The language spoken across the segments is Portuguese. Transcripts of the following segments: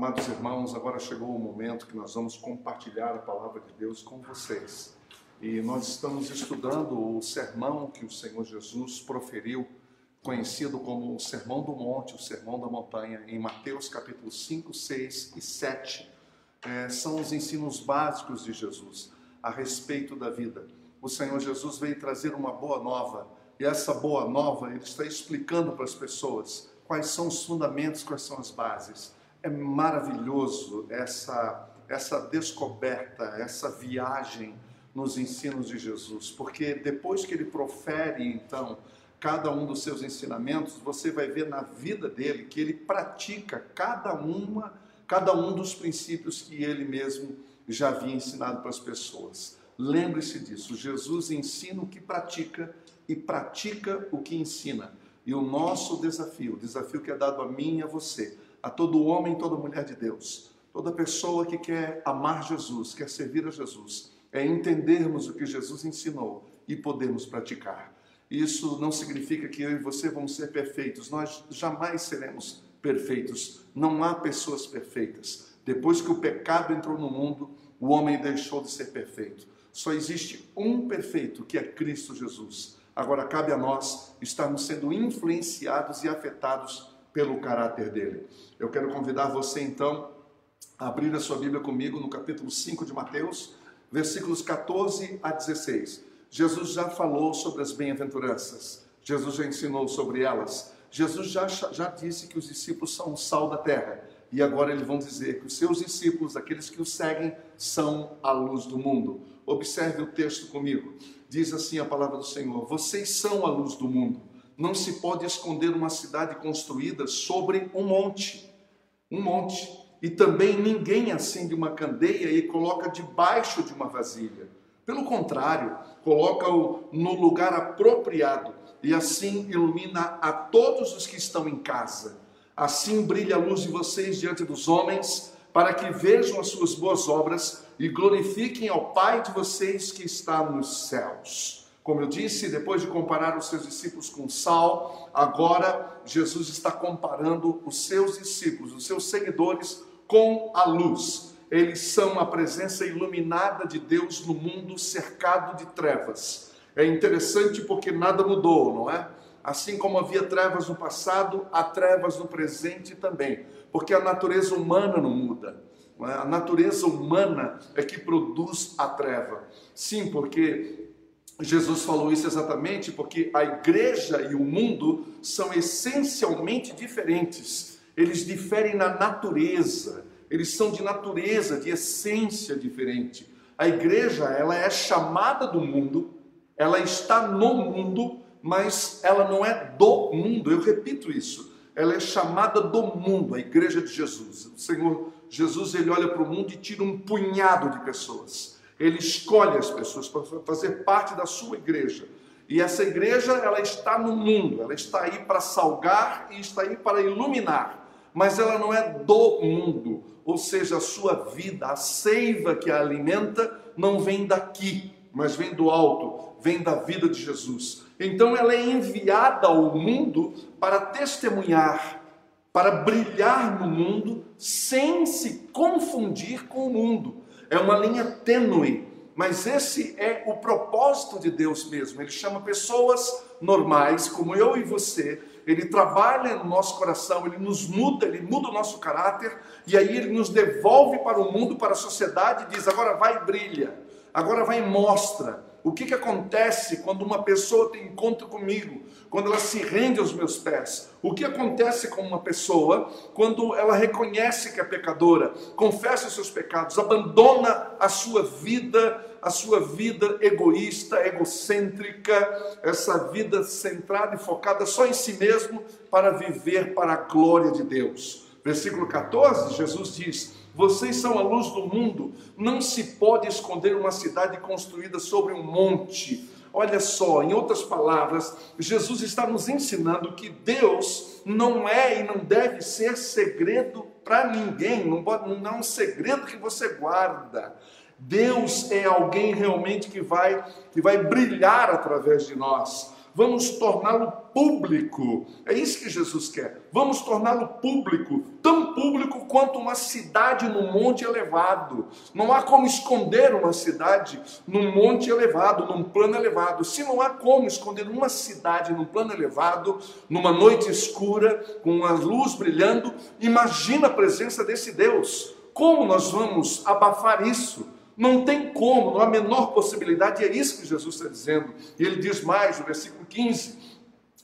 Amados irmãos, agora chegou o momento que nós vamos compartilhar a palavra de Deus com vocês. E nós estamos estudando o sermão que o Senhor Jesus proferiu, conhecido como o Sermão do Monte, o Sermão da Montanha, em Mateus capítulo 5, 6 e 7. É, são os ensinos básicos de Jesus a respeito da vida. O Senhor Jesus veio trazer uma boa nova, e essa boa nova ele está explicando para as pessoas quais são os fundamentos, quais são as bases é maravilhoso essa, essa descoberta, essa viagem nos ensinos de Jesus, porque depois que ele profere, então, cada um dos seus ensinamentos, você vai ver na vida dele que ele pratica cada uma, cada um dos princípios que ele mesmo já havia ensinado para as pessoas. Lembre-se disso, Jesus ensina o que pratica e pratica o que ensina. E o nosso desafio, o desafio que é dado a mim e a você, a todo homem toda mulher de Deus, toda pessoa que quer amar Jesus, quer servir a Jesus, é entendermos o que Jesus ensinou e podermos praticar. Isso não significa que eu e você vamos ser perfeitos, nós jamais seremos perfeitos. Não há pessoas perfeitas. Depois que o pecado entrou no mundo, o homem deixou de ser perfeito. Só existe um perfeito, que é Cristo Jesus. Agora cabe a nós estarmos sendo influenciados e afetados pelo caráter dele. Eu quero convidar você então a abrir a sua Bíblia comigo no capítulo 5 de Mateus, versículos 14 a 16. Jesus já falou sobre as bem-aventuranças, Jesus já ensinou sobre elas, Jesus já, já disse que os discípulos são o sal da terra. E agora eles vão dizer que os seus discípulos, aqueles que o seguem, são a luz do mundo. Observe o texto comigo. Diz assim a palavra do Senhor: Vocês são a luz do mundo. Não se pode esconder uma cidade construída sobre um monte. Um monte. E também ninguém acende uma candeia e coloca debaixo de uma vasilha. Pelo contrário, coloca-o no lugar apropriado e assim ilumina a todos os que estão em casa. Assim brilha a luz de vocês diante dos homens, para que vejam as suas boas obras e glorifiquem ao Pai de vocês que está nos céus. Como eu disse, depois de comparar os seus discípulos com sal, agora Jesus está comparando os seus discípulos, os seus seguidores, com a luz. Eles são a presença iluminada de Deus no mundo cercado de trevas. É interessante porque nada mudou, não é? Assim como havia trevas no passado, há trevas no presente também, porque a natureza humana não muda. Não é? A natureza humana é que produz a treva. Sim, porque Jesus falou isso exatamente porque a igreja e o mundo são essencialmente diferentes. Eles diferem na natureza, eles são de natureza, de essência diferente. A igreja, ela é chamada do mundo, ela está no mundo, mas ela não é do mundo. Eu repito isso. Ela é chamada do mundo, a igreja de Jesus. O Senhor Jesus, ele olha para o mundo e tira um punhado de pessoas ele escolhe as pessoas para fazer parte da sua igreja. E essa igreja, ela está no mundo, ela está aí para salgar e está aí para iluminar, mas ela não é do mundo, ou seja, a sua vida, a seiva que a alimenta, não vem daqui, mas vem do alto, vem da vida de Jesus. Então ela é enviada ao mundo para testemunhar, para brilhar no mundo, sem se confundir com o mundo é uma linha tênue, mas esse é o propósito de Deus mesmo. Ele chama pessoas normais, como eu e você, ele trabalha no nosso coração, ele nos muda, ele muda o nosso caráter, e aí ele nos devolve para o mundo, para a sociedade, e diz: agora vai e brilha, agora vai e mostra. O que, que acontece quando uma pessoa tem encontro comigo, quando ela se rende aos meus pés? O que acontece com uma pessoa quando ela reconhece que é pecadora, confessa os seus pecados, abandona a sua vida, a sua vida egoísta, egocêntrica, essa vida centrada e focada só em si mesmo para viver para a glória de Deus? Versículo 14, Jesus diz: vocês são a luz do mundo. Não se pode esconder uma cidade construída sobre um monte. Olha só, em outras palavras, Jesus está nos ensinando que Deus não é e não deve ser segredo para ninguém, não, pode, não é um segredo que você guarda. Deus é alguém realmente que vai, que vai brilhar através de nós. Vamos torná-lo público. É isso que Jesus quer. Vamos torná-lo público, tão público quanto uma cidade no monte elevado. Não há como esconder uma cidade num monte elevado, num plano elevado. Se não há como esconder uma cidade num plano elevado, numa noite escura, com uma luz brilhando, imagina a presença desse Deus. Como nós vamos abafar isso? Não tem como, não há a menor possibilidade, e é isso que Jesus está dizendo. E ele diz mais, no versículo 15: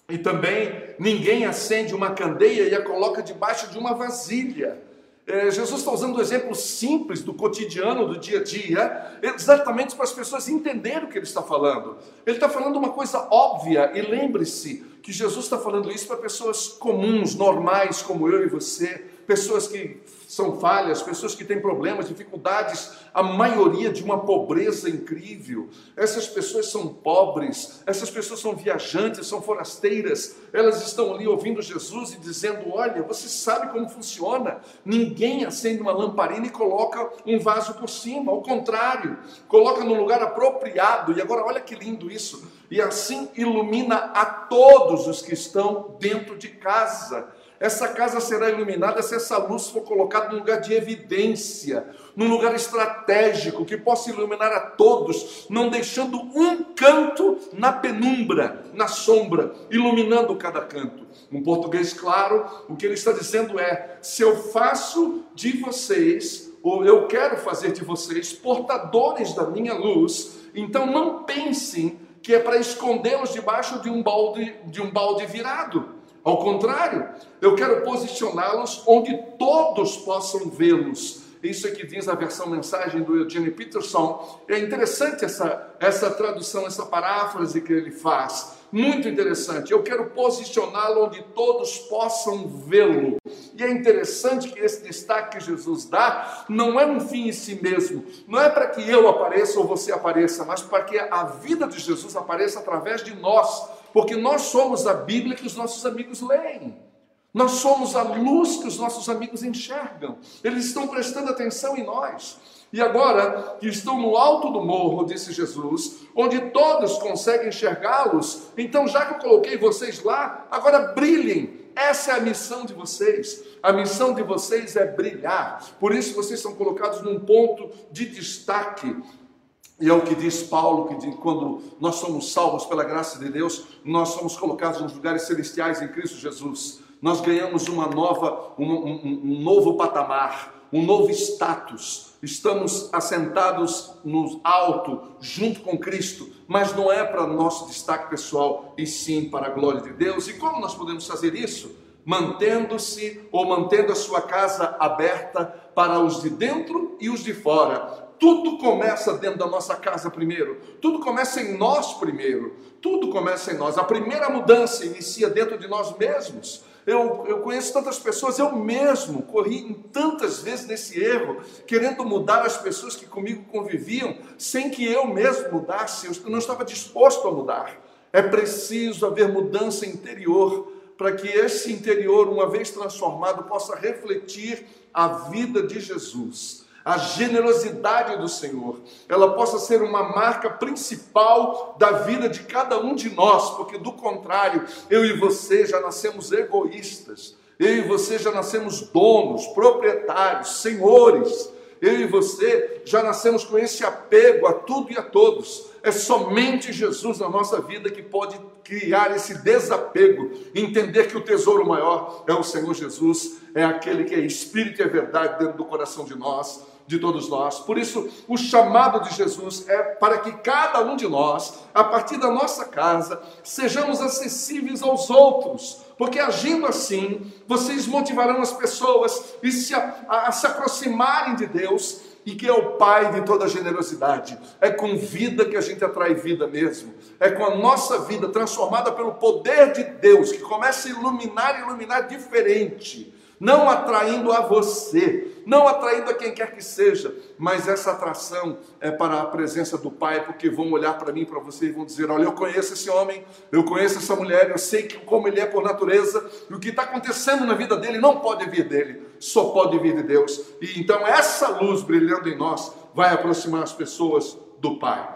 e também ninguém acende uma candeia e a coloca debaixo de uma vasilha. É, Jesus está usando um exemplo simples do cotidiano, do dia a dia, exatamente para as pessoas entenderem o que ele está falando. Ele está falando uma coisa óbvia, e lembre-se que Jesus está falando isso para pessoas comuns, normais, como eu e você, pessoas que são falhas, pessoas que têm problemas, dificuldades, a maioria de uma pobreza incrível. Essas pessoas são pobres, essas pessoas são viajantes, são forasteiras, elas estão ali ouvindo Jesus e dizendo: Olha, você sabe como funciona? Ninguém acende uma lamparina e coloca um vaso por cima, ao contrário, coloca no lugar apropriado. E agora, olha que lindo isso! E assim ilumina a todos os que estão dentro de casa. Essa casa será iluminada se essa luz for colocada num lugar de evidência, num lugar estratégico que possa iluminar a todos, não deixando um canto na penumbra, na sombra, iluminando cada canto. Um português claro, o que ele está dizendo é: se eu faço de vocês, ou eu quero fazer de vocês portadores da minha luz, então não pensem que é para escondê-los debaixo de um balde, de um balde virado. Ao contrário, eu quero posicioná-los onde todos possam vê-los. Isso é que diz a versão mensagem do Eugene Peterson. É interessante essa, essa tradução, essa paráfrase que ele faz. Muito interessante. Eu quero posicioná-lo onde todos possam vê-lo. E é interessante que esse destaque que Jesus dá não é um fim em si mesmo. Não é para que eu apareça ou você apareça, mas para que a vida de Jesus apareça através de nós porque nós somos a Bíblia que os nossos amigos leem. Nós somos a luz que os nossos amigos enxergam. Eles estão prestando atenção em nós. E agora que estão no alto do morro, disse Jesus, onde todos conseguem enxergá-los, então já que eu coloquei vocês lá, agora brilhem. Essa é a missão de vocês. A missão de vocês é brilhar. Por isso vocês são colocados num ponto de destaque. E é o que diz Paulo, que quando nós somos salvos pela graça de Deus, nós somos colocados nos lugares celestiais em Cristo Jesus. Nós ganhamos uma nova, um, um, um novo patamar, um novo status. Estamos assentados no alto, junto com Cristo, mas não é para nosso destaque pessoal, e sim para a glória de Deus. E como nós podemos fazer isso? Mantendo-se ou mantendo a sua casa aberta para os de dentro e os de fora, tudo começa dentro da nossa casa primeiro, tudo começa em nós primeiro, tudo começa em nós. A primeira mudança inicia dentro de nós mesmos. Eu, eu conheço tantas pessoas, eu mesmo corri tantas vezes nesse erro, querendo mudar as pessoas que comigo conviviam, sem que eu mesmo mudasse, eu não estava disposto a mudar. É preciso haver mudança interior para que esse interior, uma vez transformado, possa refletir a vida de Jesus a generosidade do Senhor, ela possa ser uma marca principal da vida de cada um de nós, porque do contrário, eu e você já nascemos egoístas, eu e você já nascemos donos, proprietários, senhores. Eu e você já nascemos com esse apego a tudo e a todos. É somente Jesus na nossa vida que pode criar esse desapego, entender que o tesouro maior é o Senhor Jesus, é aquele que é espírito e é verdade dentro do coração de nós de todos nós. Por isso, o chamado de Jesus é para que cada um de nós, a partir da nossa casa, sejamos acessíveis aos outros, porque agindo assim, vocês motivarão as pessoas a se, a, a se aproximarem de Deus e que é o Pai de toda generosidade. É com vida que a gente atrai vida mesmo. É com a nossa vida transformada pelo poder de Deus que começa a iluminar e iluminar diferente não atraindo a você, não atraindo a quem quer que seja, mas essa atração é para a presença do Pai, porque vão olhar para mim, para você e vão dizer: Olha, eu conheço esse homem, eu conheço essa mulher, eu sei que, como ele é por natureza, e o que está acontecendo na vida dele não pode vir dele, só pode vir de Deus. E então essa luz brilhando em nós vai aproximar as pessoas do Pai.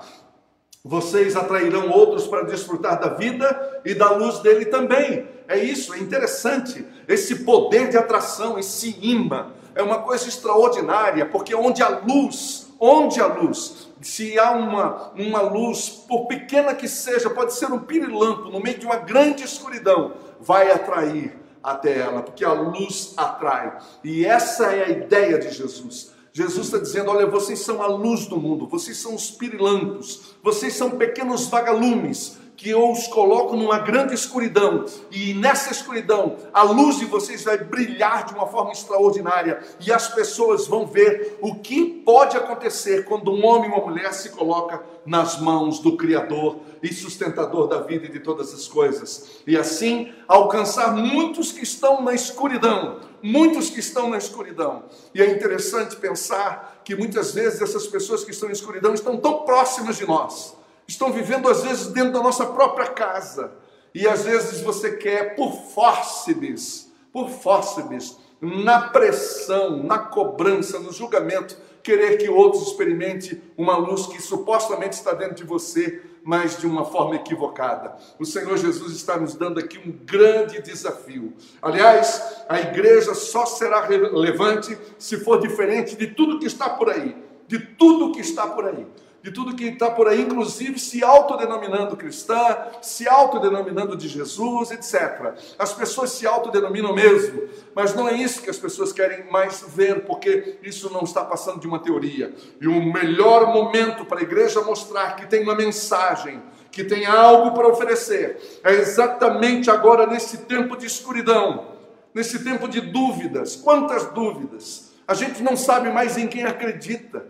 vocês atrairão outros para desfrutar da vida e da luz dele também. É isso, é interessante. Esse poder de atração, esse imã, é uma coisa extraordinária, porque onde a luz, onde a luz, se há uma, uma luz, por pequena que seja, pode ser um pirilampo no meio de uma grande escuridão, vai atrair até ela, porque a luz atrai. E essa é a ideia de Jesus. Jesus está dizendo: olha, vocês são a luz do mundo, vocês são os pirilampos, vocês são pequenos vagalumes que eu os coloco numa grande escuridão, e nessa escuridão a luz de vocês vai brilhar de uma forma extraordinária, e as pessoas vão ver o que pode acontecer quando um homem ou uma mulher se coloca nas mãos do Criador e sustentador da vida e de todas as coisas, e assim alcançar muitos que estão na escuridão, muitos que estão na escuridão. E é interessante pensar que muitas vezes essas pessoas que estão em escuridão estão tão próximas de nós estão vivendo às vezes dentro da nossa própria casa. E às vezes você quer, por fórceps, por fórceps, na pressão, na cobrança, no julgamento, querer que outros experimente uma luz que supostamente está dentro de você, mas de uma forma equivocada. O Senhor Jesus está nos dando aqui um grande desafio. Aliás, a igreja só será relevante se for diferente de tudo que está por aí, de tudo que está por aí de tudo que está por aí, inclusive se autodenominando cristã, se autodenominando de Jesus, etc. As pessoas se autodenominam mesmo, mas não é isso que as pessoas querem mais ver, porque isso não está passando de uma teoria. E o melhor momento para a igreja mostrar que tem uma mensagem, que tem algo para oferecer, é exatamente agora nesse tempo de escuridão, nesse tempo de dúvidas. Quantas dúvidas! A gente não sabe mais em quem acredita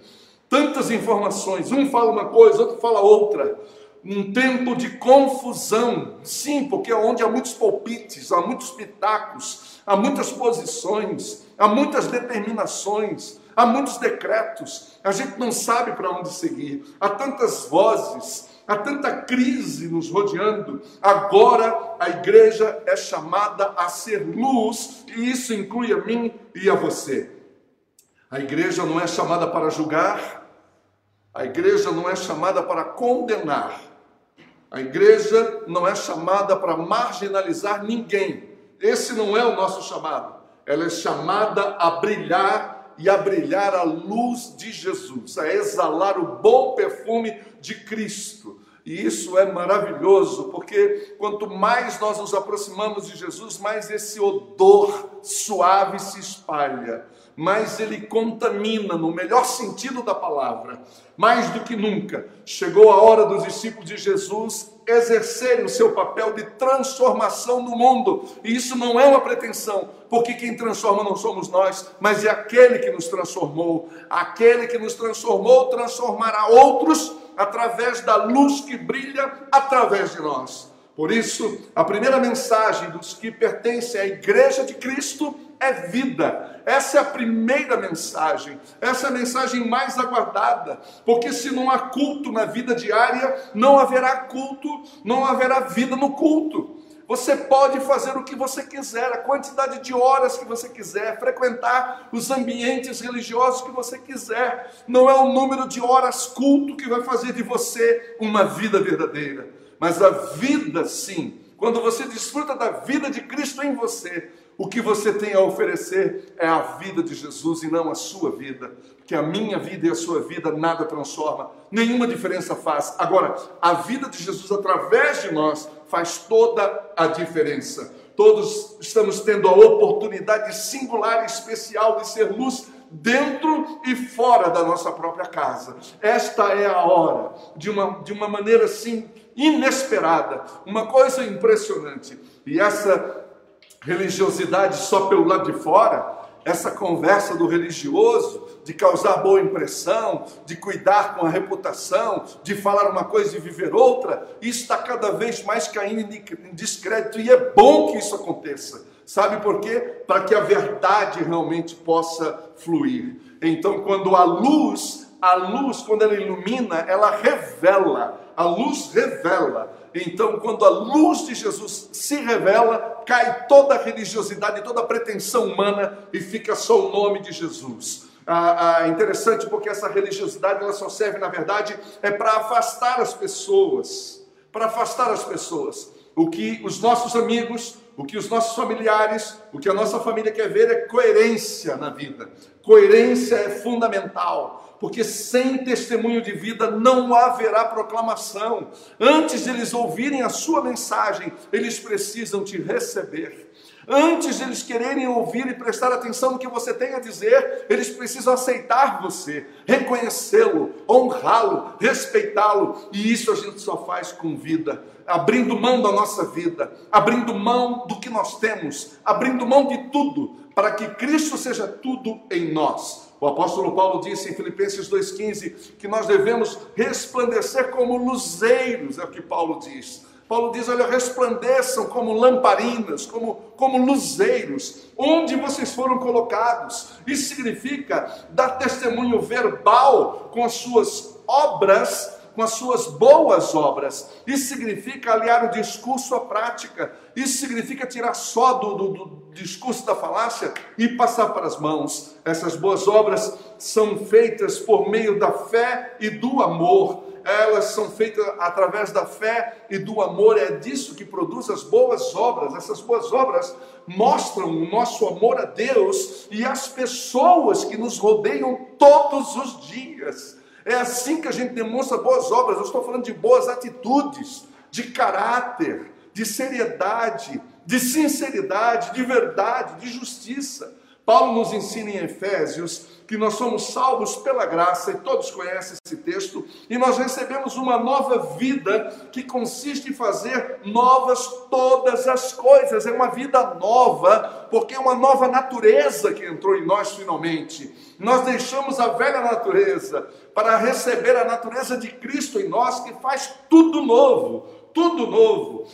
tantas informações, um fala uma coisa, outro fala outra. Um tempo de confusão, sim, porque é onde há muitos palpites, há muitos pitacos, há muitas posições, há muitas determinações, há muitos decretos, a gente não sabe para onde seguir, há tantas vozes, há tanta crise nos rodeando. Agora a igreja é chamada a ser luz, e isso inclui a mim e a você. A igreja não é chamada para julgar, a igreja não é chamada para condenar. A igreja não é chamada para marginalizar ninguém. Esse não é o nosso chamado. Ela é chamada a brilhar e a brilhar a luz de Jesus, a exalar o bom perfume de Cristo. E isso é maravilhoso, porque quanto mais nós nos aproximamos de Jesus, mais esse odor suave se espalha mais ele contamina, no melhor sentido da palavra, mais do que nunca. Chegou a hora dos discípulos de Jesus exercerem o seu papel de transformação no mundo, e isso não é uma pretensão, porque quem transforma não somos nós, mas é aquele que nos transformou. Aquele que nos transformou transformará outros através da luz que brilha através de nós. Por isso, a primeira mensagem dos que pertencem à Igreja de Cristo é vida. Essa é a primeira mensagem, essa é a mensagem mais aguardada, porque se não há culto na vida diária, não haverá culto, não haverá vida no culto. Você pode fazer o que você quiser, a quantidade de horas que você quiser, frequentar os ambientes religiosos que você quiser. Não é o número de horas culto que vai fazer de você uma vida verdadeira, mas a vida, sim. Quando você desfruta da vida de Cristo em você, o que você tem a oferecer é a vida de Jesus e não a sua vida. Que a minha vida e a sua vida nada transforma, nenhuma diferença faz. Agora, a vida de Jesus através de nós faz toda a diferença. Todos estamos tendo a oportunidade singular e especial de ser luz dentro e fora da nossa própria casa. Esta é a hora, de uma, de uma maneira assim inesperada, uma coisa impressionante. E essa religiosidade só pelo lado de fora, essa conversa do religioso, de causar boa impressão, de cuidar com a reputação, de falar uma coisa e viver outra, isso está cada vez mais caindo em descrédito e é bom que isso aconteça. Sabe por quê? Para que a verdade realmente possa fluir. Então, quando a luz, a luz, quando ela ilumina, ela revela, a luz revela. Então, quando a luz de Jesus se revela, cai toda a religiosidade, toda a pretensão humana e fica só o nome de Jesus. Ah, ah, interessante porque essa religiosidade ela só serve, na verdade, é para afastar as pessoas. Para afastar as pessoas. O que os nossos amigos, o que os nossos familiares, o que a nossa família quer ver é coerência na vida. Coerência é fundamental, porque sem testemunho de vida não haverá proclamação. Antes de eles ouvirem a sua mensagem, eles precisam te receber. Antes de eles quererem ouvir e prestar atenção no que você tem a dizer, eles precisam aceitar você, reconhecê-lo, honrá-lo, respeitá-lo. E isso a gente só faz com vida, abrindo mão da nossa vida, abrindo mão do que nós temos, abrindo mão de tudo, para que Cristo seja tudo em nós. O apóstolo Paulo disse em Filipenses 2,15 que nós devemos resplandecer como luzeiros, é o que Paulo diz Paulo diz: olha, resplandeçam como lamparinas, como, como luzeiros, onde vocês foram colocados. Isso significa dar testemunho verbal com as suas obras, com as suas boas obras. Isso significa aliar o discurso à prática. Isso significa tirar só do, do, do discurso da falácia e passar para as mãos. Essas boas obras são feitas por meio da fé e do amor elas são feitas através da fé e do amor, é disso que produz as boas obras. Essas boas obras mostram o nosso amor a Deus e as pessoas que nos rodeiam todos os dias. É assim que a gente demonstra boas obras. Eu estou falando de boas atitudes, de caráter, de seriedade, de sinceridade, de verdade, de justiça. Paulo nos ensina em Efésios que nós somos salvos pela graça, e todos conhecem esse texto, e nós recebemos uma nova vida que consiste em fazer novas todas as coisas. É uma vida nova, porque é uma nova natureza que entrou em nós finalmente. Nós deixamos a velha natureza para receber a natureza de Cristo em nós, que faz tudo novo, tudo novo.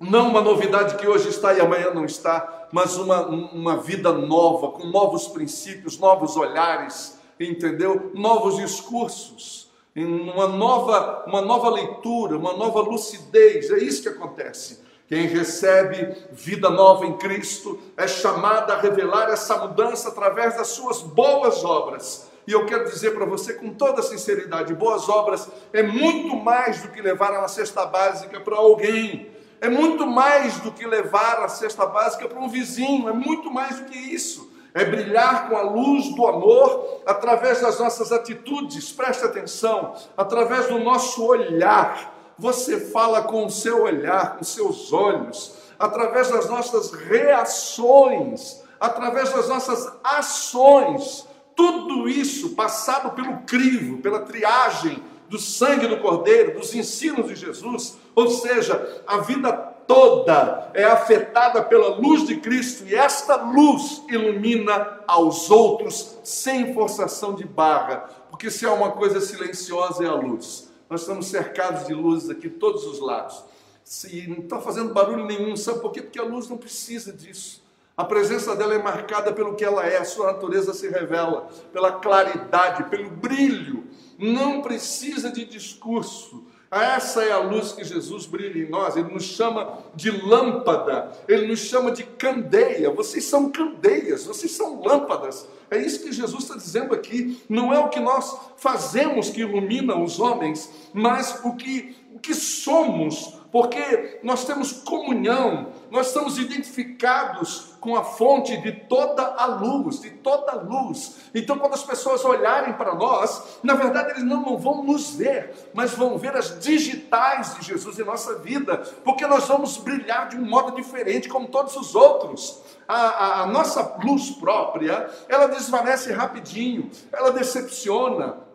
Não uma novidade que hoje está e amanhã não está, mas uma, uma vida nova, com novos princípios, novos olhares, entendeu? Novos discursos, uma nova, uma nova leitura, uma nova lucidez. É isso que acontece. Quem recebe vida nova em Cristo é chamado a revelar essa mudança através das suas boas obras. E eu quero dizer para você com toda sinceridade: boas obras é muito mais do que levar uma cesta básica para alguém é muito mais do que levar a cesta básica para um vizinho, é muito mais do que isso. É brilhar com a luz do amor através das nossas atitudes, preste atenção, através do nosso olhar. Você fala com o seu olhar, com seus olhos, através das nossas reações, através das nossas ações. Tudo isso passado pelo crivo, pela triagem do sangue do Cordeiro, dos ensinos de Jesus, ou seja, a vida toda é afetada pela luz de Cristo e esta luz ilumina aos outros sem forçação de barra, porque se há uma coisa silenciosa é a luz. Nós estamos cercados de luzes aqui todos os lados. Se não está fazendo barulho nenhum, sabe por quê? Porque a luz não precisa disso. A presença dela é marcada pelo que ela é, a sua natureza se revela, pela claridade, pelo brilho. Não precisa de discurso. Essa é a luz que Jesus brilha em nós. Ele nos chama de lâmpada, ele nos chama de candeia. Vocês são candeias, vocês são lâmpadas. É isso que Jesus está dizendo aqui. Não é o que nós fazemos que ilumina os homens, mas o que, o que somos porque nós temos comunhão, nós estamos identificados com a fonte de toda a luz, de toda a luz. Então, quando as pessoas olharem para nós, na verdade eles não, vão nos ver, mas vão ver as digitais de Jesus em nossa vida, porque nós vamos brilhar de um modo diferente, como todos os outros. A, a, a nossa luz própria, ela desvanece rapidinho, ela decepciona,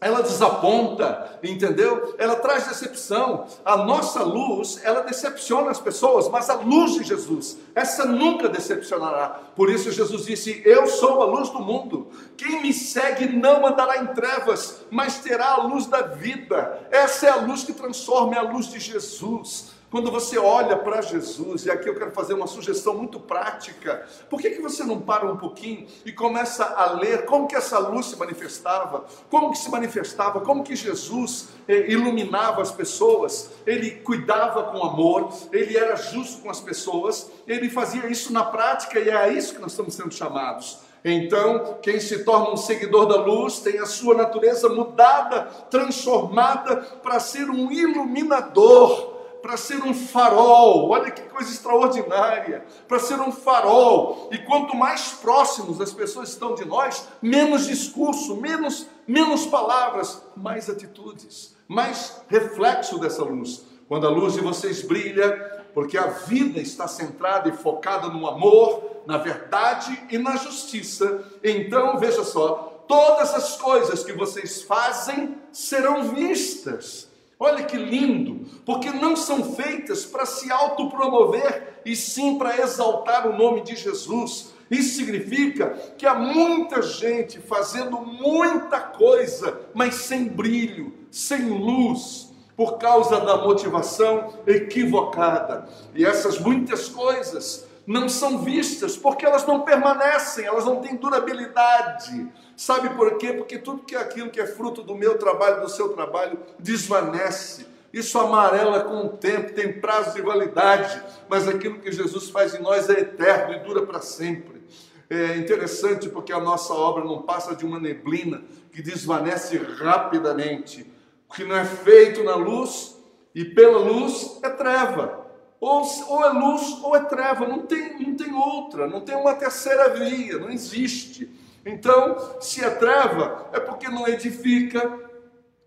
ela desaponta, entendeu? Ela traz decepção. A nossa luz, ela decepciona as pessoas, mas a luz de Jesus, essa nunca decepcionará. Por isso Jesus disse: Eu sou a luz do mundo. Quem me segue não andará em trevas, mas terá a luz da vida. Essa é a luz que transforma, é a luz de Jesus. Quando você olha para Jesus, e aqui eu quero fazer uma sugestão muito prática, por que, que você não para um pouquinho e começa a ler como que essa luz se manifestava, como que se manifestava, como que Jesus eh, iluminava as pessoas, ele cuidava com amor, ele era justo com as pessoas, ele fazia isso na prática e é a isso que nós estamos sendo chamados. Então, quem se torna um seguidor da luz tem a sua natureza mudada, transformada para ser um iluminador, para ser um farol. Olha que coisa extraordinária! Para ser um farol. E quanto mais próximos as pessoas estão de nós, menos discurso, menos, menos palavras, mais atitudes, mais reflexo dessa luz. Quando a luz de vocês brilha, porque a vida está centrada e focada no amor, na verdade e na justiça. Então, veja só, todas as coisas que vocês fazem serão vistas. Olha que lindo, porque não são feitas para se autopromover, e sim para exaltar o nome de Jesus. Isso significa que há muita gente fazendo muita coisa, mas sem brilho, sem luz, por causa da motivação equivocada. E essas muitas coisas não são vistas porque elas não permanecem, elas não têm durabilidade. Sabe por quê? Porque tudo que é aquilo que é fruto do meu trabalho, do seu trabalho, desvanece. Isso amarela com o tempo, tem prazo de validade, mas aquilo que Jesus faz em nós é eterno e dura para sempre. É interessante porque a nossa obra não passa de uma neblina que desvanece rapidamente o que não é feito na luz e pela luz é treva. Ou, ou é luz ou é treva, não tem, não tem outra, não tem uma terceira via, não existe. Então, se é treva, é porque não edifica,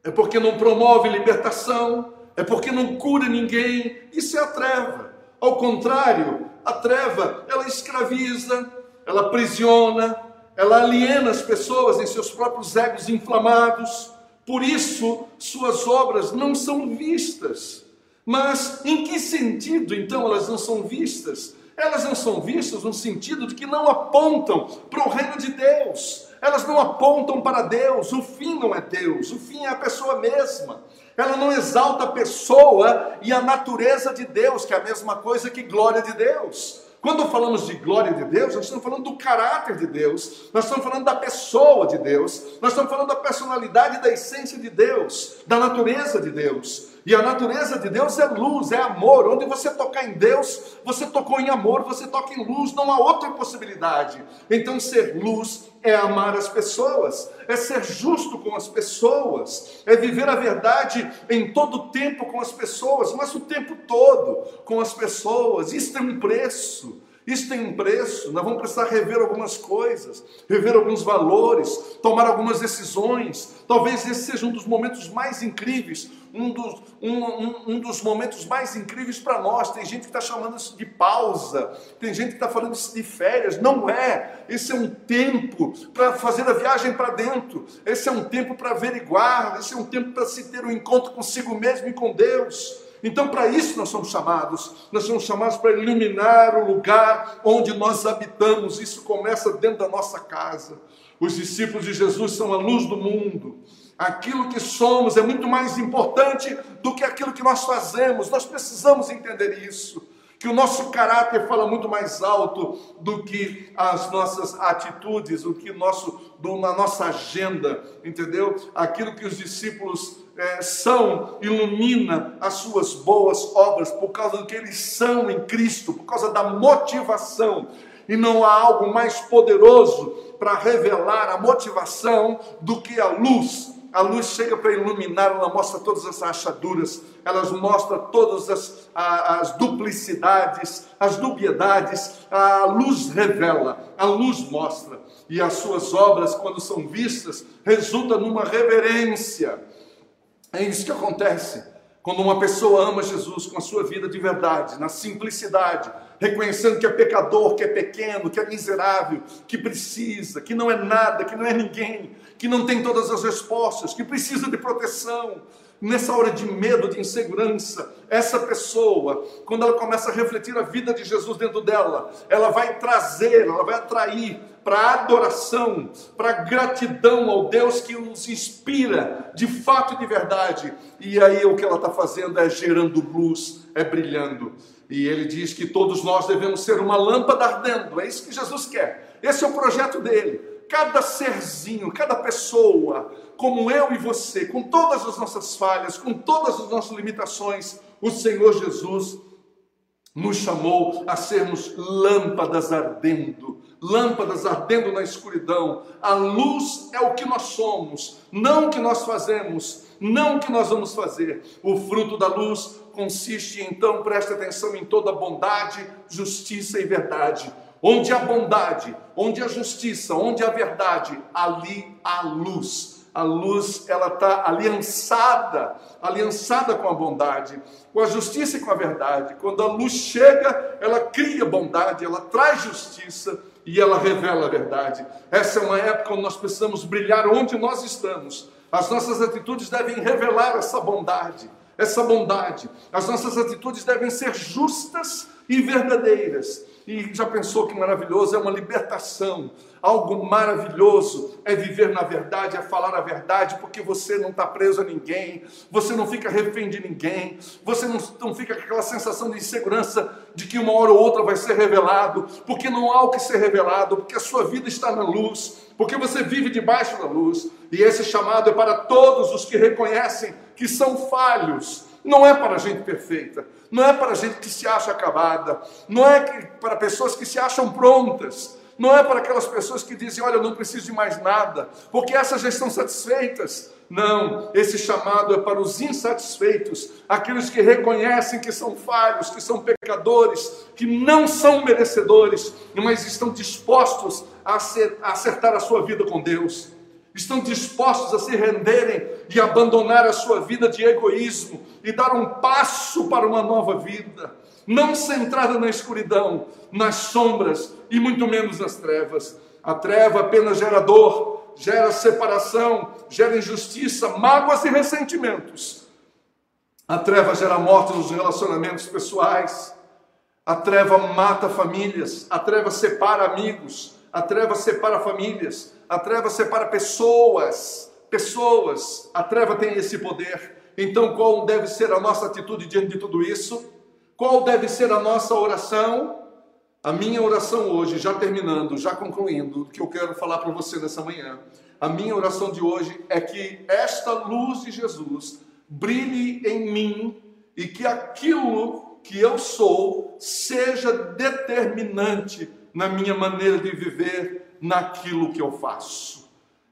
é porque não promove libertação, é porque não cura ninguém. Isso é a treva. Ao contrário, a treva, ela escraviza, ela aprisiona, ela aliena as pessoas em seus próprios egos inflamados, por isso, suas obras não são vistas. Mas em que sentido então elas não são vistas? Elas não são vistas no sentido de que não apontam para o reino de Deus. Elas não apontam para Deus. O fim não é Deus, o fim é a pessoa mesma. Ela não exalta a pessoa e a natureza de Deus, que é a mesma coisa que glória de Deus. Quando falamos de glória de Deus, nós estamos falando do caráter de Deus, nós estamos falando da pessoa de Deus, nós estamos falando da personalidade e da essência de Deus, da natureza de Deus. E a natureza de Deus é luz, é amor. Onde você tocar em Deus, você tocou em amor, você toca em luz, não há outra possibilidade. Então, ser luz é amar as pessoas, é ser justo com as pessoas, é viver a verdade em todo o tempo com as pessoas, mas o tempo todo com as pessoas. Isso tem um preço. Isso tem um preço, nós vamos precisar rever algumas coisas, rever alguns valores, tomar algumas decisões. Talvez esse seja um dos momentos mais incríveis, um dos, um, um, um dos momentos mais incríveis para nós. Tem gente que está chamando isso de pausa, tem gente que está falando isso de férias. Não é. Esse é um tempo para fazer a viagem para dentro, esse é um tempo para averiguar, esse é um tempo para se ter um encontro consigo mesmo e com Deus. Então, para isso nós somos chamados. Nós somos chamados para iluminar o lugar onde nós habitamos. Isso começa dentro da nossa casa. Os discípulos de Jesus são a luz do mundo. Aquilo que somos é muito mais importante do que aquilo que nós fazemos. Nós precisamos entender isso que o nosso caráter fala muito mais alto do que as nossas atitudes, o que nosso, do, na nossa agenda, entendeu? Aquilo que os discípulos é, são ilumina as suas boas obras por causa do que eles são em Cristo, por causa da motivação. E não há algo mais poderoso para revelar a motivação do que a luz a luz chega para iluminar, ela mostra todas as rachaduras, ela mostra todas as, as duplicidades, as dubiedades, a luz revela, a luz mostra, e as suas obras, quando são vistas, resultam numa reverência. É isso que acontece. Quando uma pessoa ama Jesus com a sua vida de verdade, na simplicidade, reconhecendo que é pecador, que é pequeno, que é miserável, que precisa, que não é nada, que não é ninguém, que não tem todas as respostas, que precisa de proteção. Nessa hora de medo, de insegurança, essa pessoa, quando ela começa a refletir a vida de Jesus dentro dela, ela vai trazer, ela vai atrair para adoração, para gratidão ao Deus que nos inspira de fato e de verdade. E aí o que ela está fazendo é gerando luz, é brilhando. E ele diz que todos nós devemos ser uma lâmpada ardendo. É isso que Jesus quer. Esse é o projeto dele. Cada serzinho, cada pessoa, como eu e você, com todas as nossas falhas, com todas as nossas limitações, o Senhor Jesus nos chamou a sermos lâmpadas ardendo lâmpadas ardendo na escuridão. A luz é o que nós somos, não o que nós fazemos, não o que nós vamos fazer. O fruto da luz consiste, então, preste atenção em toda bondade, justiça e verdade. Onde há bondade, onde há justiça, onde há verdade, ali há luz. A luz, ela está aliançada, aliançada com a bondade, com a justiça e com a verdade. Quando a luz chega, ela cria bondade, ela traz justiça e ela revela a verdade. Essa é uma época onde nós precisamos brilhar onde nós estamos. As nossas atitudes devem revelar essa bondade, essa bondade. As nossas atitudes devem ser justas e verdadeiras. E já pensou que maravilhoso? É uma libertação. Algo maravilhoso é viver na verdade, é falar a verdade, porque você não está preso a ninguém, você não fica refém de ninguém, você não, não fica com aquela sensação de insegurança de que uma hora ou outra vai ser revelado, porque não há o que ser revelado, porque a sua vida está na luz, porque você vive debaixo da luz, e esse chamado é para todos os que reconhecem que são falhos, não é para gente perfeita, não é para gente que se acha acabada, não é para pessoas que se acham prontas, não é para aquelas pessoas que dizem, olha, eu não preciso de mais nada, porque essas já estão satisfeitas. Não, esse chamado é para os insatisfeitos, aqueles que reconhecem que são falhos, que são pecadores, que não são merecedores, mas estão dispostos a acertar a sua vida com Deus estão dispostos a se renderem e abandonar a sua vida de egoísmo e dar um passo para uma nova vida, não centrada na escuridão, nas sombras e muito menos nas trevas. A treva apenas gera dor, gera separação, gera injustiça, mágoas e ressentimentos. A treva gera morte nos relacionamentos pessoais. A treva mata famílias, a treva separa amigos, a treva separa famílias, a treva separa pessoas, pessoas, a treva tem esse poder. Então, qual deve ser a nossa atitude diante de tudo isso? Qual deve ser a nossa oração? A minha oração hoje, já terminando, já concluindo, que eu quero falar para você nessa manhã. A minha oração de hoje é que esta luz de Jesus brilhe em mim e que aquilo que eu sou seja determinante na minha maneira de viver, naquilo que eu faço.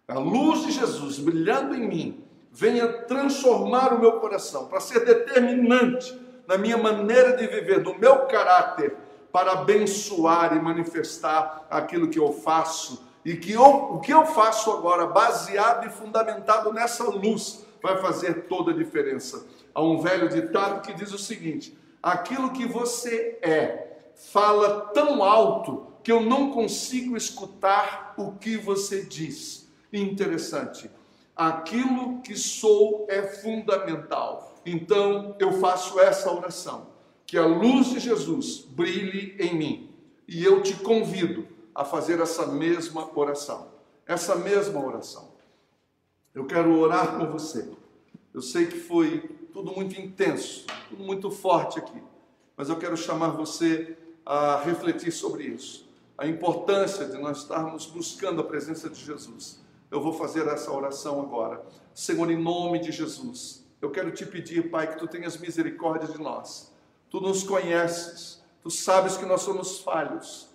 A luz de Jesus brilhando em mim venha transformar o meu coração para ser determinante na minha maneira de viver, no meu caráter, para abençoar e manifestar aquilo que eu faço e que eu, o que eu faço agora, baseado e fundamentado nessa luz, vai fazer toda a diferença. Há um velho ditado que diz o seguinte: aquilo que você é fala tão alto que eu não consigo escutar o que você diz. Interessante. Aquilo que sou é fundamental. Então eu faço essa oração. Que a luz de Jesus brilhe em mim. E eu te convido a fazer essa mesma oração. Essa mesma oração. Eu quero orar com você. Eu sei que foi tudo muito intenso, tudo muito forte aqui, mas eu quero chamar você a refletir sobre isso a importância de nós estarmos buscando a presença de Jesus. Eu vou fazer essa oração agora. Senhor, em nome de Jesus, eu quero te pedir, Pai, que tu tenhas misericórdia de nós. Tu nos conheces, tu sabes que nós somos falhos.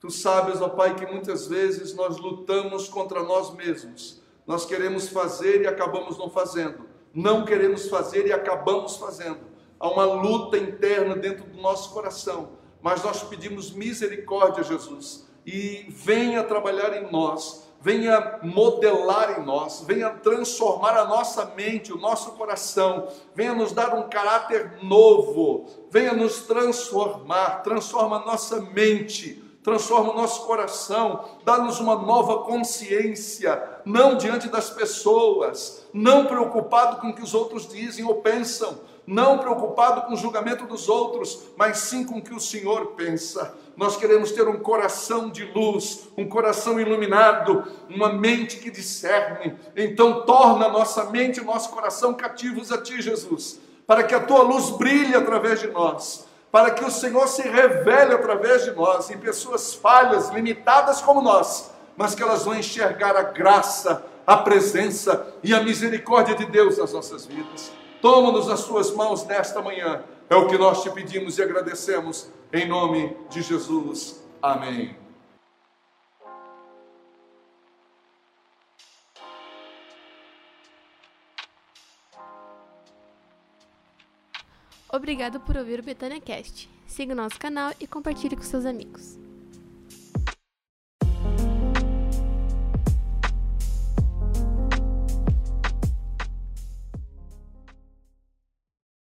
Tu sabes, ó Pai, que muitas vezes nós lutamos contra nós mesmos. Nós queremos fazer e acabamos não fazendo. Não queremos fazer e acabamos fazendo. Há uma luta interna dentro do nosso coração mas nós pedimos misericórdia, Jesus, e venha trabalhar em nós, venha modelar em nós, venha transformar a nossa mente, o nosso coração, venha nos dar um caráter novo, venha nos transformar, transforma a nossa mente, transforma o nosso coração, dá-nos uma nova consciência, não diante das pessoas, não preocupado com o que os outros dizem ou pensam, não preocupado com o julgamento dos outros, mas sim com o que o Senhor pensa. Nós queremos ter um coração de luz, um coração iluminado, uma mente que discerne. Então, torna nossa mente e nosso coração cativos a Ti, Jesus, para que a Tua luz brilhe através de nós, para que o Senhor se revele através de nós, em pessoas falhas, limitadas como nós, mas que elas vão enxergar a graça, a presença e a misericórdia de Deus nas nossas vidas. Toma-nos nas suas mãos nesta manhã. É o que nós te pedimos e agradecemos. Em nome de Jesus. Amém. Obrigado por ouvir o Betânia Cast. Siga o nosso canal e compartilhe com seus amigos.